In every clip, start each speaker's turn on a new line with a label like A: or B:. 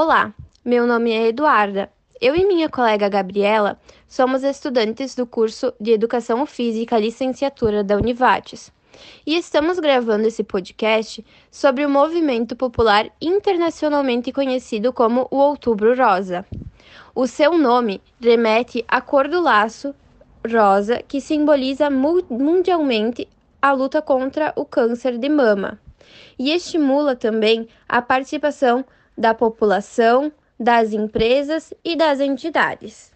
A: Olá, meu nome é Eduarda. Eu e minha colega Gabriela somos estudantes do curso de Educação Física Licenciatura da Univates. E estamos gravando esse podcast sobre o movimento popular internacionalmente conhecido como o Outubro Rosa. O seu nome remete à cor do laço rosa que simboliza mundialmente a luta contra o câncer de mama e estimula também a participação da população, das empresas e das entidades.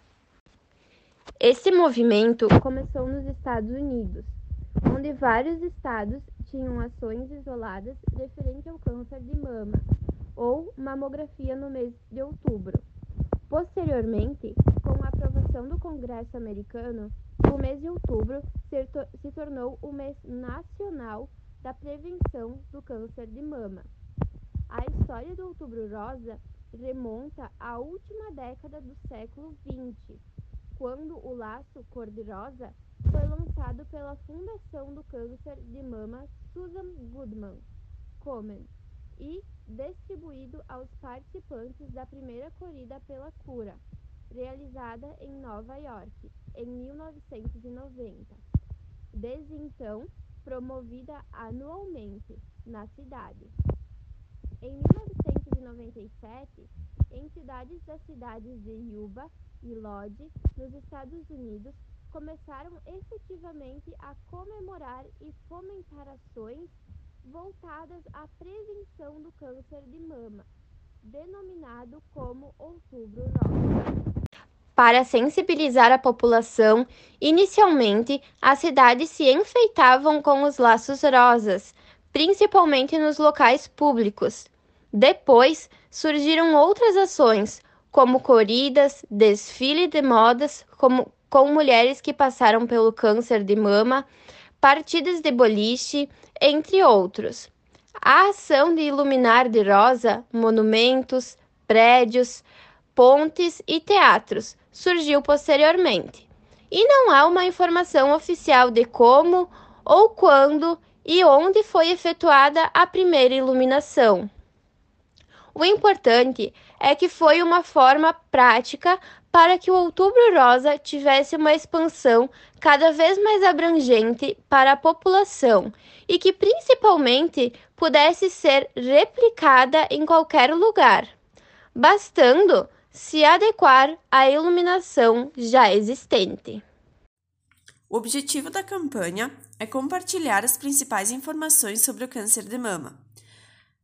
A: Esse movimento começou nos Estados Unidos, onde vários estados tinham ações isoladas referente ao câncer de mama ou mamografia no mês de outubro. Posteriormente, com a aprovação do Congresso americano, o mês de outubro se tornou o mês nacional da prevenção do câncer de mama. A história do Outubro Rosa remonta à última década do século XX, quando o laço cor-de-rosa foi lançado pela Fundação do Câncer de Mama Susan Goodman Komen e distribuído aos participantes da primeira corrida pela cura, realizada em Nova York em 1990. Desde então, promovida anualmente na cidade. Em 1997, entidades das cidades de Yuba e Lodge, nos Estados Unidos, começaram efetivamente a comemorar e fomentar ações voltadas à prevenção do câncer de mama, denominado como Outubro Rosa. Para sensibilizar a população, inicialmente as cidades se enfeitavam com os laços rosas, principalmente nos locais públicos. Depois surgiram outras ações, como corridas, desfile de modas como, com mulheres que passaram pelo câncer de mama, partidas de boliche, entre outros. A ação de iluminar de rosa monumentos, prédios, pontes e teatros surgiu posteriormente. E não há uma informação oficial de como ou quando e onde foi efetuada a primeira iluminação. O importante é que foi uma forma prática para que o Outubro Rosa tivesse uma expansão cada vez mais abrangente para a população e que principalmente pudesse ser replicada em qualquer lugar, bastando se adequar à iluminação já existente.
B: O objetivo da campanha é compartilhar as principais informações sobre o câncer de mama,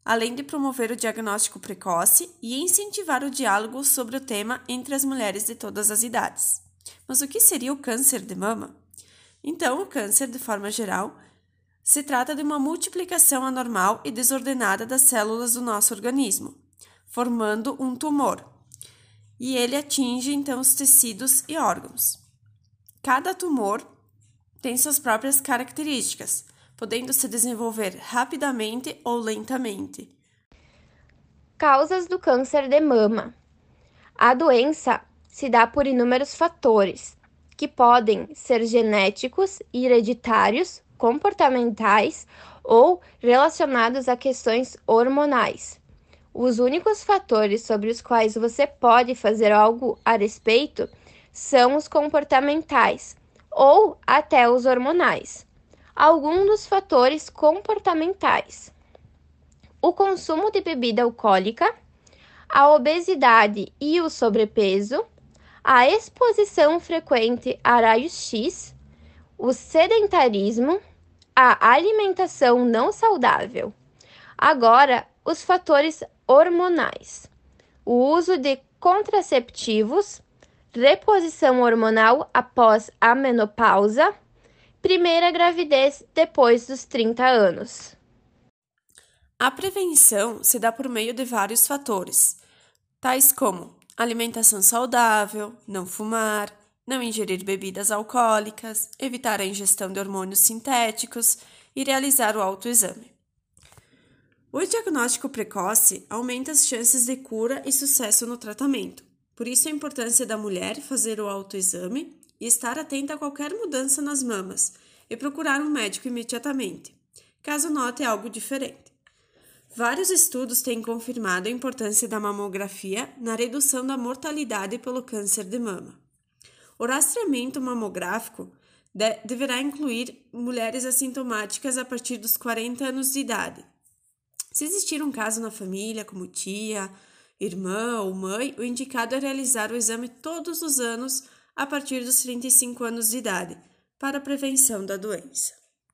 B: além de promover o diagnóstico precoce e incentivar o diálogo sobre o tema entre as mulheres de todas as idades. Mas o que seria o câncer de mama? Então, o câncer, de forma geral, se trata de uma multiplicação anormal e desordenada das células do nosso organismo, formando um tumor, e ele atinge então os tecidos e órgãos. Cada tumor tem suas próprias características, podendo se desenvolver rapidamente ou lentamente.
A: Causas do câncer de mama: A doença se dá por inúmeros fatores, que podem ser genéticos, hereditários, comportamentais ou relacionados a questões hormonais. Os únicos fatores sobre os quais você pode fazer algo a respeito são os comportamentais ou até os hormonais. Alguns dos fatores comportamentais: o consumo de bebida alcoólica, a obesidade e o sobrepeso, a exposição frequente a raios-x, o sedentarismo, a alimentação não saudável. Agora, os fatores hormonais: o uso de contraceptivos, reposição hormonal após a menopausa, primeira gravidez depois dos 30 anos.
B: A prevenção se dá por meio de vários fatores, tais como alimentação saudável, não fumar, não ingerir bebidas alcoólicas, evitar a ingestão de hormônios sintéticos e realizar o autoexame. O diagnóstico precoce aumenta as chances de cura e sucesso no tratamento. Por isso, a importância da mulher fazer o autoexame e estar atenta a qualquer mudança nas mamas e procurar um médico imediatamente, caso note algo diferente. Vários estudos têm confirmado a importância da mamografia na redução da mortalidade pelo câncer de mama. O rastreamento mamográfico de deverá incluir mulheres assintomáticas a partir dos 40 anos de idade. Se existir um caso na família, como tia, irmã ou mãe, o indicado é realizar o exame todos os anos a partir dos 35 anos de idade, para a prevenção da doença.